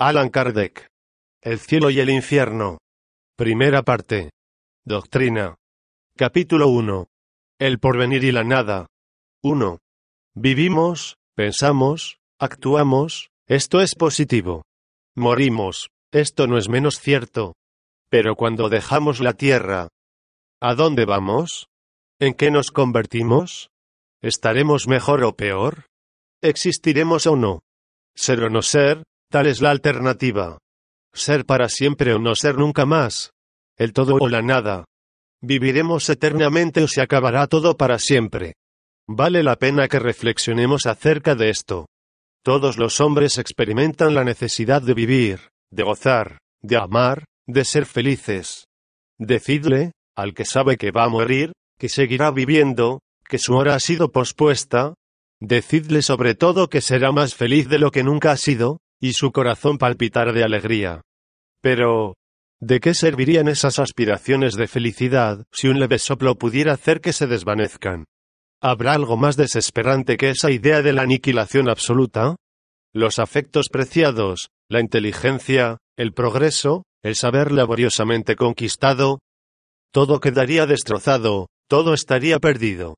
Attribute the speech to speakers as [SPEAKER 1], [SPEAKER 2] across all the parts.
[SPEAKER 1] Alan Kardec. El cielo y el infierno. Primera parte. Doctrina. Capítulo 1. El porvenir y la nada. 1. Vivimos, pensamos, actuamos, esto es positivo. Morimos, esto no es menos cierto. Pero cuando dejamos la tierra, ¿a dónde vamos? ¿En qué nos convertimos? ¿Estaremos mejor o peor? ¿Existiremos o no? Ser o no ser, Tal es la alternativa. Ser para siempre o no ser nunca más. El todo o la nada. Viviremos eternamente o se acabará todo para siempre. Vale la pena que reflexionemos acerca de esto. Todos los hombres experimentan la necesidad de vivir, de gozar, de amar, de ser felices. Decidle, al que sabe que va a morir, que seguirá viviendo, que su hora ha sido pospuesta. Decidle sobre todo que será más feliz de lo que nunca ha sido, y su corazón palpitar de alegría. Pero, ¿de qué servirían esas aspiraciones de felicidad si un leve soplo pudiera hacer que se desvanezcan? ¿Habrá algo más desesperante que esa idea de la aniquilación absoluta? Los afectos preciados, la inteligencia, el progreso, el saber laboriosamente conquistado, todo quedaría destrozado, todo estaría perdido.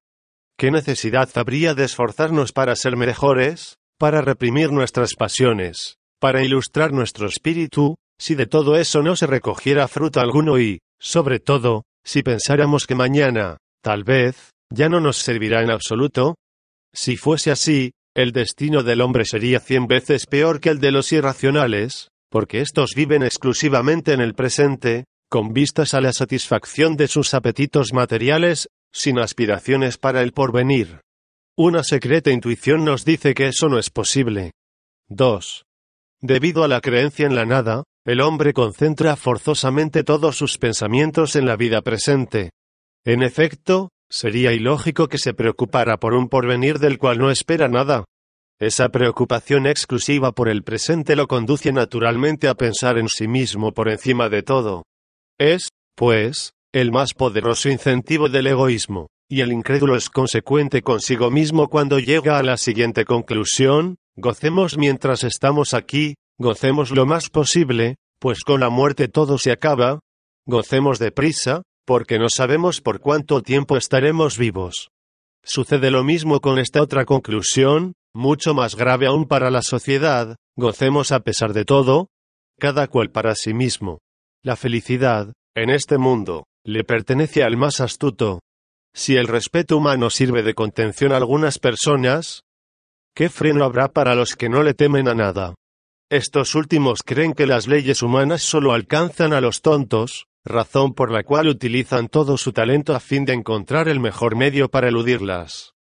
[SPEAKER 1] ¿Qué necesidad habría de esforzarnos para ser mejores? para reprimir nuestras pasiones, para ilustrar nuestro espíritu, si de todo eso no se recogiera fruto alguno y, sobre todo, si pensáramos que mañana, tal vez, ya no nos servirá en absoluto? Si fuese así, el destino del hombre sería cien veces peor que el de los irracionales, porque éstos viven exclusivamente en el presente, con vistas a la satisfacción de sus apetitos materiales, sin aspiraciones para el porvenir. Una secreta intuición nos dice que eso no es posible. 2. Debido a la creencia en la nada, el hombre concentra forzosamente todos sus pensamientos en la vida presente. En efecto, sería ilógico que se preocupara por un porvenir del cual no espera nada. Esa preocupación exclusiva por el presente lo conduce naturalmente a pensar en sí mismo por encima de todo. Es, pues, el más poderoso incentivo del egoísmo y el incrédulo es consecuente consigo mismo cuando llega a la siguiente conclusión, gocemos mientras estamos aquí, gocemos lo más posible, pues con la muerte todo se acaba, gocemos deprisa, porque no sabemos por cuánto tiempo estaremos vivos. Sucede lo mismo con esta otra conclusión, mucho más grave aún para la sociedad, gocemos a pesar de todo, cada cual para sí mismo. La felicidad, en este mundo, le pertenece al más astuto, si el respeto humano sirve de contención a algunas personas, ¿qué freno habrá para los que no le temen a nada? Estos últimos creen que las leyes humanas solo alcanzan a los tontos, razón por la cual utilizan todo su talento a fin de encontrar el mejor medio para eludirlas.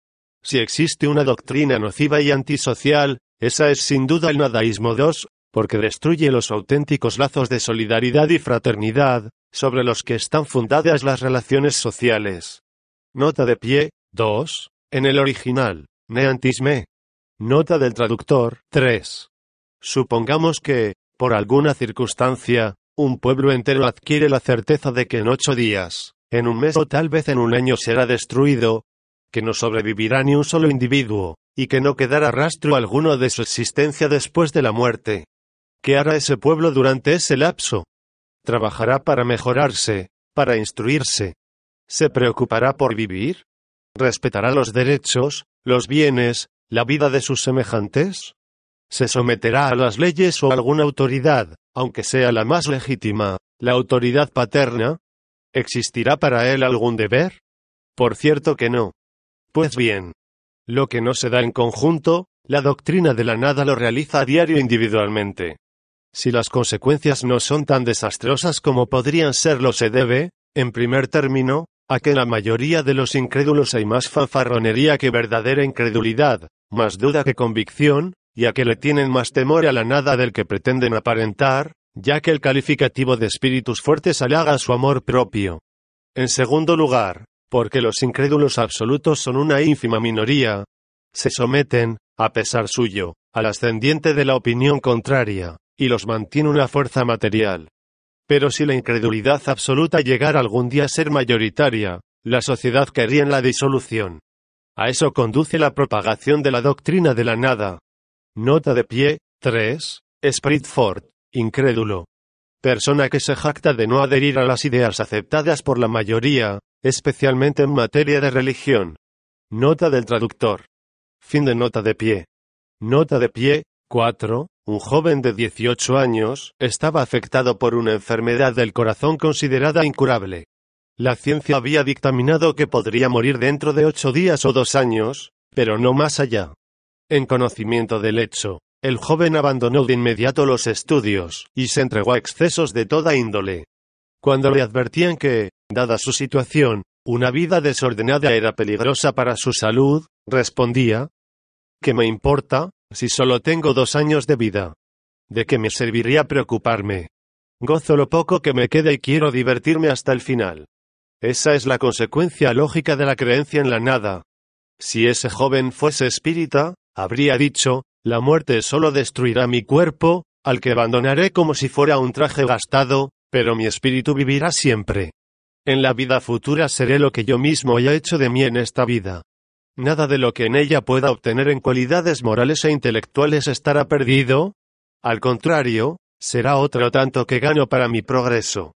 [SPEAKER 1] Si existe una doctrina nociva y antisocial, esa es sin duda el nadaísmo 2, porque destruye los auténticos lazos de solidaridad y fraternidad, sobre los que están fundadas las relaciones sociales. Nota de pie, 2. En el original, neantisme. Nota del traductor, 3. Supongamos que, por alguna circunstancia, un pueblo entero adquiere la certeza de que en ocho días, en un mes o tal vez en un año será destruido, que no sobrevivirá ni un solo individuo, y que no quedará rastro alguno de su existencia después de la muerte. ¿Qué hará ese pueblo durante ese lapso? Trabajará para mejorarse, para instruirse, ¿Se preocupará por vivir? ¿Respetará los derechos, los bienes, la vida de sus semejantes? ¿Se someterá a las leyes o a alguna autoridad, aunque sea la más legítima, la autoridad paterna? ¿Existirá para él algún deber? Por cierto que no. Pues bien, lo que no se da en conjunto, la doctrina de la nada lo realiza a diario individualmente. Si las consecuencias no son tan desastrosas como podrían serlo se debe, en primer término, a que en la mayoría de los incrédulos hay más fanfarronería que verdadera incredulidad, más duda que convicción, y a que le tienen más temor a la nada del que pretenden aparentar, ya que el calificativo de espíritus fuertes halaga su amor propio. En segundo lugar, porque los incrédulos absolutos son una ínfima minoría, se someten, a pesar suyo, al ascendiente de la opinión contraria, y los mantiene una fuerza material. Pero si la incredulidad absoluta llegara algún día a ser mayoritaria, la sociedad caería en la disolución. A eso conduce la propagación de la doctrina de la nada. Nota de pie, 3. Spritford, incrédulo. Persona que se jacta de no adherir a las ideas aceptadas por la mayoría, especialmente en materia de religión. Nota del traductor. Fin de nota de pie. Nota de pie, 4. Un joven de 18 años estaba afectado por una enfermedad del corazón considerada incurable. La ciencia había dictaminado que podría morir dentro de ocho días o dos años, pero no más allá. En conocimiento del hecho, el joven abandonó de inmediato los estudios y se entregó a excesos de toda índole. Cuando le advertían que, dada su situación, una vida desordenada era peligrosa para su salud, respondía, ¿Qué me importa, si solo tengo dos años de vida? ¿De qué me serviría preocuparme? Gozo lo poco que me queda y quiero divertirme hasta el final. Esa es la consecuencia lógica de la creencia en la nada. Si ese joven fuese espírita, habría dicho, la muerte solo destruirá mi cuerpo, al que abandonaré como si fuera un traje gastado, pero mi espíritu vivirá siempre. En la vida futura seré lo que yo mismo haya hecho de mí en esta vida. Nada de lo que en ella pueda obtener en cualidades morales e intelectuales estará perdido. Al contrario, será otro tanto que gano para mi progreso.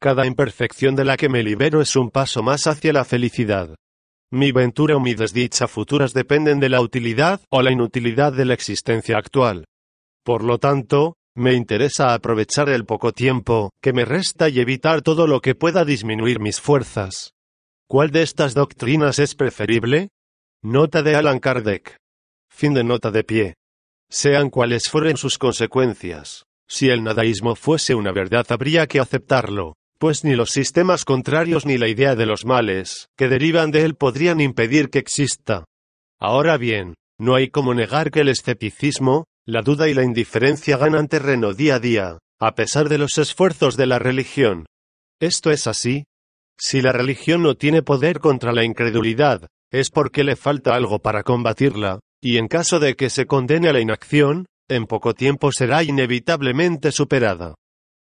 [SPEAKER 1] Cada imperfección de la que me libero es un paso más hacia la felicidad. Mi ventura o mi desdicha futuras dependen de la utilidad o la inutilidad de la existencia actual. Por lo tanto, me interesa aprovechar el poco tiempo que me resta y evitar todo lo que pueda disminuir mis fuerzas. ¿Cuál de estas doctrinas es preferible? Nota de Alan Kardec. Fin de nota de pie. Sean cuales fueren sus consecuencias. Si el nadaísmo fuese una verdad habría que aceptarlo, pues ni los sistemas contrarios ni la idea de los males que derivan de él podrían impedir que exista. Ahora bien, no hay como negar que el escepticismo, la duda y la indiferencia ganan terreno día a día, a pesar de los esfuerzos de la religión. Esto es así. Si la religión no tiene poder contra la incredulidad, es porque le falta algo para combatirla, y en caso de que se condene a la inacción, en poco tiempo será inevitablemente superada.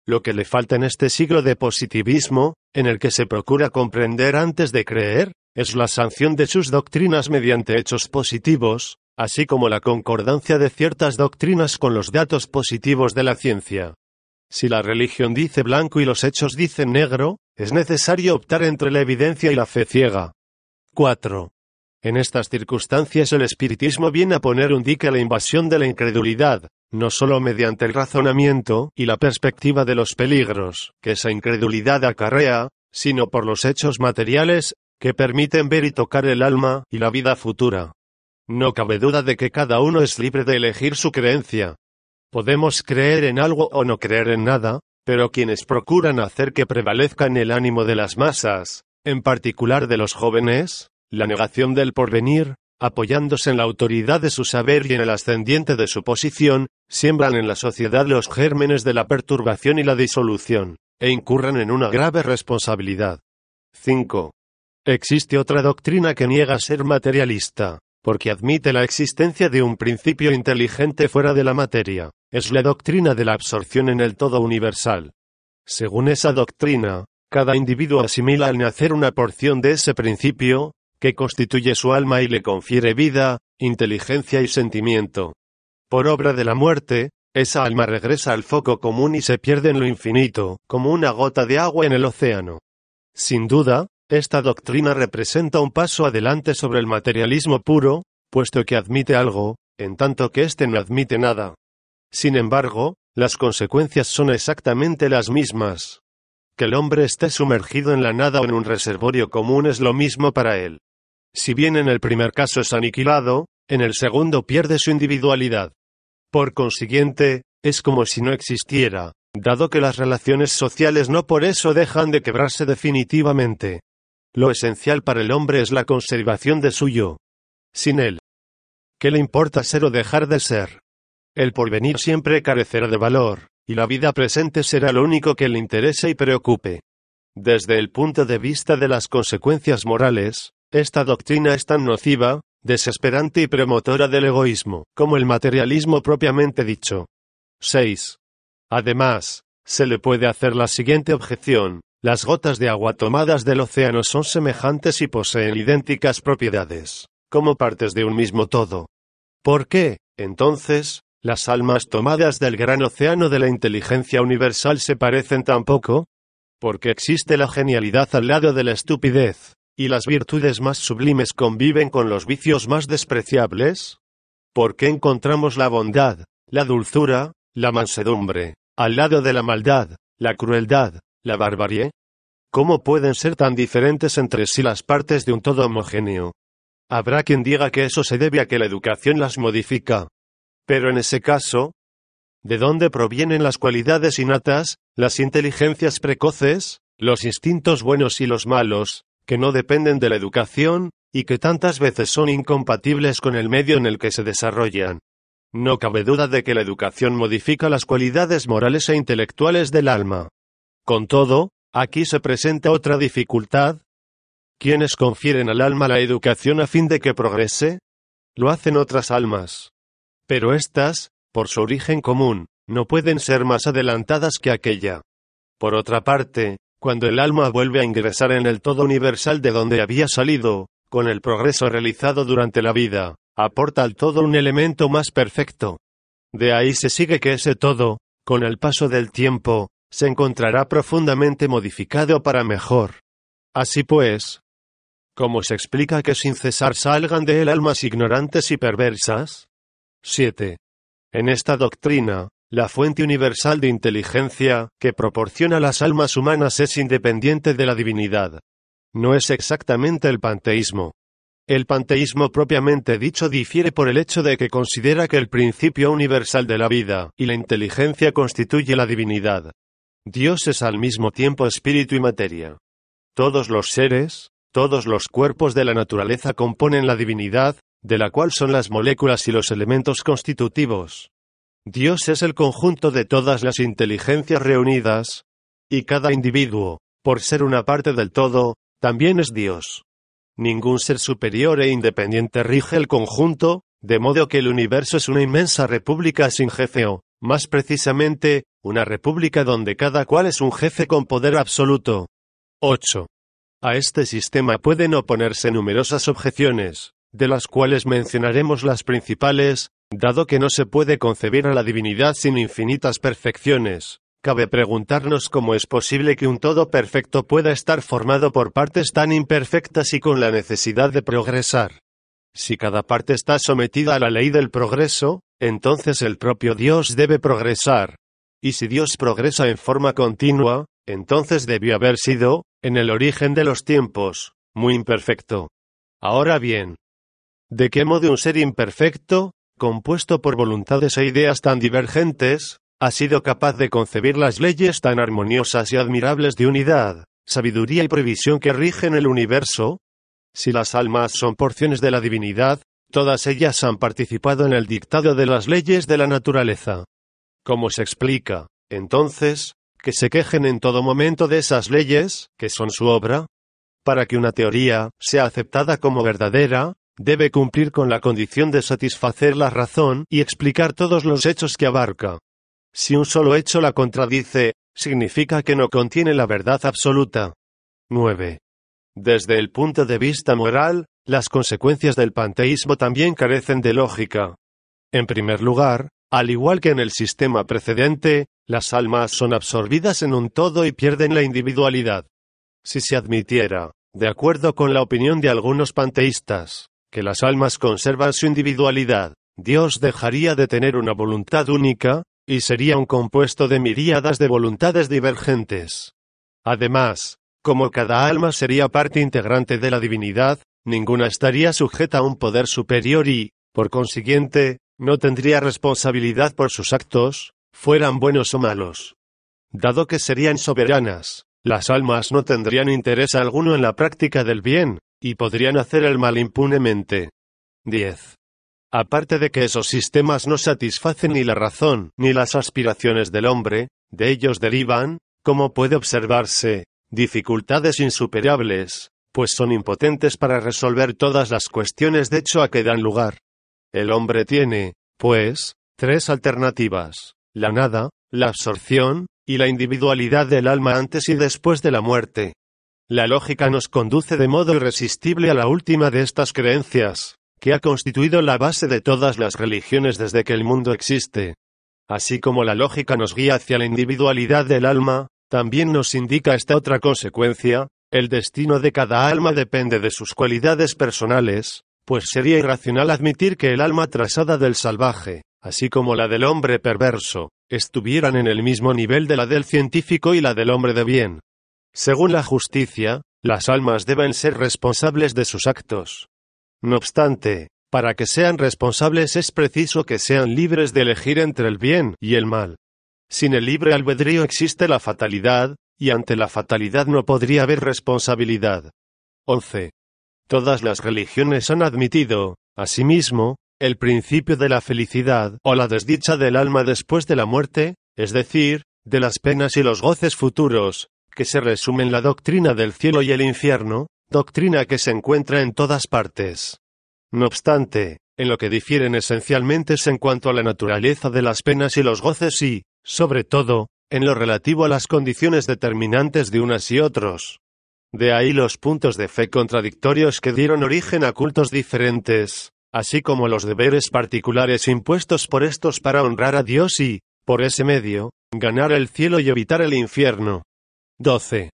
[SPEAKER 1] Lo que le falta en este siglo de positivismo, en el que se procura comprender antes de creer, es la sanción de sus doctrinas mediante hechos positivos, así como la concordancia de ciertas doctrinas con los datos positivos de la ciencia. Si la religión dice blanco y los hechos dicen negro, es necesario optar entre la evidencia y la fe ciega. 4. En estas circunstancias el espiritismo viene a poner un dique a la invasión de la incredulidad, no solo mediante el razonamiento y la perspectiva de los peligros que esa incredulidad acarrea, sino por los hechos materiales que permiten ver y tocar el alma y la vida futura. No cabe duda de que cada uno es libre de elegir su creencia. Podemos creer en algo o no creer en nada, pero quienes procuran hacer que prevalezca en el ánimo de las masas, en particular de los jóvenes, la negación del porvenir, apoyándose en la autoridad de su saber y en el ascendiente de su posición, siembran en la sociedad los gérmenes de la perturbación y la disolución, e incurran en una grave responsabilidad. 5. Existe otra doctrina que niega ser materialista, porque admite la existencia de un principio inteligente fuera de la materia. Es la doctrina de la absorción en el todo universal. Según esa doctrina, cada individuo asimila al nacer una porción de ese principio, que constituye su alma y le confiere vida, inteligencia y sentimiento. Por obra de la muerte, esa alma regresa al foco común y se pierde en lo infinito, como una gota de agua en el océano. Sin duda, esta doctrina representa un paso adelante sobre el materialismo puro, puesto que admite algo, en tanto que éste no admite nada. Sin embargo, las consecuencias son exactamente las mismas. Que el hombre esté sumergido en la nada o en un reservorio común es lo mismo para él. Si bien en el primer caso es aniquilado, en el segundo pierde su individualidad. Por consiguiente, es como si no existiera, dado que las relaciones sociales no por eso dejan de quebrarse definitivamente. Lo esencial para el hombre es la conservación de su yo. Sin él, ¿qué le importa ser o dejar de ser? El porvenir siempre carecerá de valor, y la vida presente será lo único que le interese y preocupe. Desde el punto de vista de las consecuencias morales, esta doctrina es tan nociva, desesperante y promotora del egoísmo, como el materialismo propiamente dicho. 6. Además, se le puede hacer la siguiente objeción. Las gotas de agua tomadas del océano son semejantes y poseen idénticas propiedades, como partes de un mismo todo. ¿Por qué, entonces, las almas tomadas del gran océano de la inteligencia universal se parecen tampoco? Porque existe la genialidad al lado de la estupidez, y las virtudes más sublimes conviven con los vicios más despreciables? ¿Por qué encontramos la bondad, la dulzura, la mansedumbre, al lado de la maldad, la crueldad, la barbarie? ¿Cómo pueden ser tan diferentes entre sí las partes de un todo homogéneo? Habrá quien diga que eso se debe a que la educación las modifica. Pero en ese caso, ¿de dónde provienen las cualidades innatas, las inteligencias precoces, los instintos buenos y los malos, que no dependen de la educación, y que tantas veces son incompatibles con el medio en el que se desarrollan? No cabe duda de que la educación modifica las cualidades morales e intelectuales del alma. Con todo, Aquí se presenta otra dificultad. ¿Quiénes confieren al alma la educación a fin de que progrese? Lo hacen otras almas. Pero éstas, por su origen común, no pueden ser más adelantadas que aquella. Por otra parte, cuando el alma vuelve a ingresar en el todo universal de donde había salido, con el progreso realizado durante la vida, aporta al todo un elemento más perfecto. De ahí se sigue que ese todo, con el paso del tiempo, se encontrará profundamente modificado para mejor. Así pues, ¿cómo se explica que sin cesar salgan de él almas ignorantes y perversas? 7. En esta doctrina, la fuente universal de inteligencia que proporciona las almas humanas es independiente de la divinidad. No es exactamente el panteísmo. El panteísmo propiamente dicho difiere por el hecho de que considera que el principio universal de la vida y la inteligencia constituye la divinidad. Dios es al mismo tiempo espíritu y materia. Todos los seres, todos los cuerpos de la naturaleza componen la divinidad, de la cual son las moléculas y los elementos constitutivos. Dios es el conjunto de todas las inteligencias reunidas, y cada individuo, por ser una parte del todo, también es Dios. Ningún ser superior e independiente rige el conjunto, de modo que el universo es una inmensa república sin jefe o, más precisamente, una república donde cada cual es un jefe con poder absoluto. 8. A este sistema pueden oponerse numerosas objeciones, de las cuales mencionaremos las principales, dado que no se puede concebir a la divinidad sin infinitas perfecciones. Cabe preguntarnos cómo es posible que un todo perfecto pueda estar formado por partes tan imperfectas y con la necesidad de progresar. Si cada parte está sometida a la ley del progreso, entonces el propio Dios debe progresar, y si Dios progresa en forma continua, entonces debió haber sido, en el origen de los tiempos, muy imperfecto. Ahora bien, ¿de qué modo un ser imperfecto, compuesto por voluntades e ideas tan divergentes, ha sido capaz de concebir las leyes tan armoniosas y admirables de unidad, sabiduría y previsión que rigen el universo? Si las almas son porciones de la divinidad, todas ellas han participado en el dictado de las leyes de la naturaleza. ¿Cómo se explica, entonces, que se quejen en todo momento de esas leyes, que son su obra? Para que una teoría sea aceptada como verdadera, debe cumplir con la condición de satisfacer la razón y explicar todos los hechos que abarca. Si un solo hecho la contradice, significa que no contiene la verdad absoluta. 9. Desde el punto de vista moral, las consecuencias del panteísmo también carecen de lógica. En primer lugar, al igual que en el sistema precedente, las almas son absorbidas en un todo y pierden la individualidad. Si se admitiera, de acuerdo con la opinión de algunos panteístas, que las almas conservan su individualidad, Dios dejaría de tener una voluntad única, y sería un compuesto de miríadas de voluntades divergentes. Además, como cada alma sería parte integrante de la divinidad, ninguna estaría sujeta a un poder superior y, por consiguiente, no tendría responsabilidad por sus actos, fueran buenos o malos. Dado que serían soberanas, las almas no tendrían interés alguno en la práctica del bien, y podrían hacer el mal impunemente. 10. Aparte de que esos sistemas no satisfacen ni la razón ni las aspiraciones del hombre, de ellos derivan, como puede observarse, dificultades insuperables, pues son impotentes para resolver todas las cuestiones de hecho a que dan lugar. El hombre tiene, pues, tres alternativas, la nada, la absorción, y la individualidad del alma antes y después de la muerte. La lógica nos conduce de modo irresistible a la última de estas creencias, que ha constituido la base de todas las religiones desde que el mundo existe. Así como la lógica nos guía hacia la individualidad del alma, también nos indica esta otra consecuencia, el destino de cada alma depende de sus cualidades personales, pues sería irracional admitir que el alma trasada del salvaje, así como la del hombre perverso, estuvieran en el mismo nivel de la del científico y la del hombre de bien. Según la justicia, las almas deben ser responsables de sus actos. No obstante, para que sean responsables es preciso que sean libres de elegir entre el bien y el mal. Sin el libre albedrío existe la fatalidad, y ante la fatalidad no podría haber responsabilidad. 11. Todas las religiones han admitido, asimismo, el principio de la felicidad o la desdicha del alma después de la muerte, es decir, de las penas y los goces futuros, que se resume en la doctrina del cielo y el infierno, doctrina que se encuentra en todas partes. No obstante, en lo que difieren esencialmente es en cuanto a la naturaleza de las penas y los goces y, sobre todo, en lo relativo a las condiciones determinantes de unas y otros. De ahí los puntos de fe contradictorios que dieron origen a cultos diferentes, así como los deberes particulares impuestos por estos para honrar a Dios y, por ese medio, ganar el cielo y evitar el infierno. 12.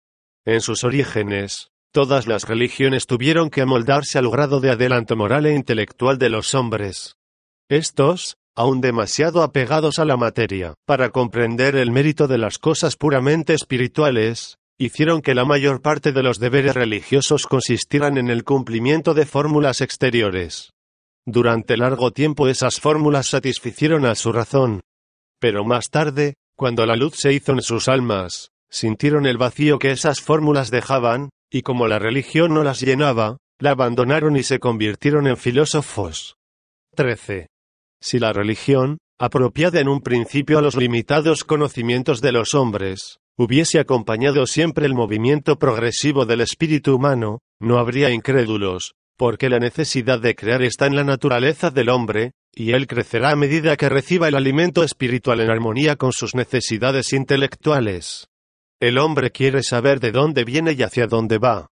[SPEAKER 1] En sus orígenes, todas las religiones tuvieron que amoldarse al grado de adelanto moral e intelectual de los hombres. Estos, aún demasiado apegados a la materia, para comprender el mérito de las cosas puramente espirituales, hicieron que la mayor parte de los deberes religiosos consistieran en el cumplimiento de fórmulas exteriores. Durante largo tiempo esas fórmulas satisficieron a su razón. Pero más tarde, cuando la luz se hizo en sus almas, sintieron el vacío que esas fórmulas dejaban, y como la religión no las llenaba, la abandonaron y se convirtieron en filósofos. 13. Si la religión, apropiada en un principio a los limitados conocimientos de los hombres, hubiese acompañado siempre el movimiento progresivo del espíritu humano, no habría incrédulos, porque la necesidad de crear está en la naturaleza del hombre, y él crecerá a medida que reciba el alimento espiritual en armonía con sus necesidades intelectuales. El hombre quiere saber de dónde viene y hacia dónde va.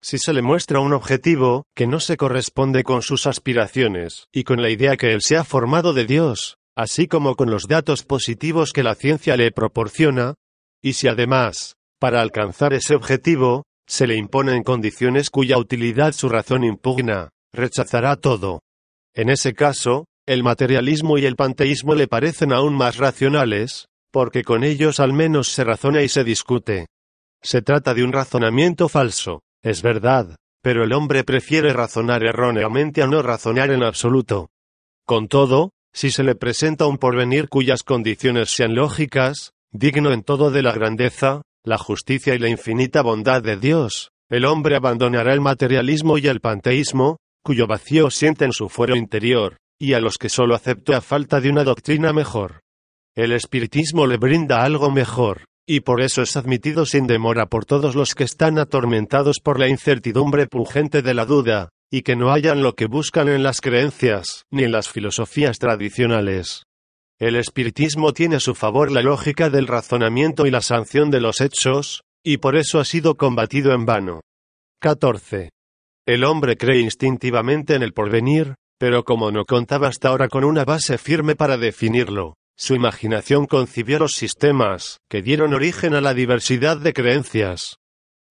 [SPEAKER 1] Si se le muestra un objetivo que no se corresponde con sus aspiraciones y con la idea que él se ha formado de Dios, así como con los datos positivos que la ciencia le proporciona, y si además, para alcanzar ese objetivo, se le imponen condiciones cuya utilidad su razón impugna, rechazará todo. En ese caso, el materialismo y el panteísmo le parecen aún más racionales, porque con ellos al menos se razona y se discute. Se trata de un razonamiento falso, es verdad, pero el hombre prefiere razonar erróneamente a no razonar en absoluto. Con todo, si se le presenta un porvenir cuyas condiciones sean lógicas, digno en todo de la grandeza, la justicia y la infinita bondad de Dios, el hombre abandonará el materialismo y el panteísmo, cuyo vacío siente en su fuero interior, y a los que solo aceptó a falta de una doctrina mejor. El espiritismo le brinda algo mejor, y por eso es admitido sin demora por todos los que están atormentados por la incertidumbre pungente de la duda, y que no hallan lo que buscan en las creencias, ni en las filosofías tradicionales. El espiritismo tiene a su favor la lógica del razonamiento y la sanción de los hechos, y por eso ha sido combatido en vano. 14. El hombre cree instintivamente en el porvenir, pero como no contaba hasta ahora con una base firme para definirlo, su imaginación concibió los sistemas, que dieron origen a la diversidad de creencias.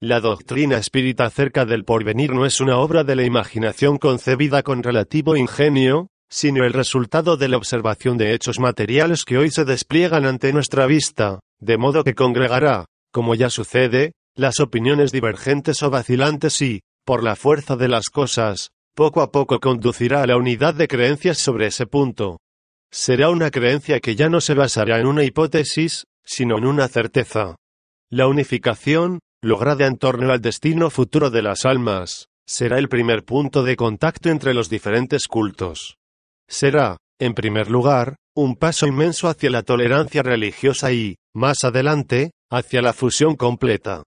[SPEAKER 1] La doctrina espírita acerca del porvenir no es una obra de la imaginación concebida con relativo ingenio, sino el resultado de la observación de hechos materiales que hoy se despliegan ante nuestra vista, de modo que congregará, como ya sucede, las opiniones divergentes o vacilantes y, por la fuerza de las cosas, poco a poco conducirá a la unidad de creencias sobre ese punto será una creencia que ya no se basará en una hipótesis, sino en una certeza. La unificación, lograda en torno al destino futuro de las almas, será el primer punto de contacto entre los diferentes cultos. Será, en primer lugar, un paso inmenso hacia la tolerancia religiosa y, más adelante, hacia la fusión completa.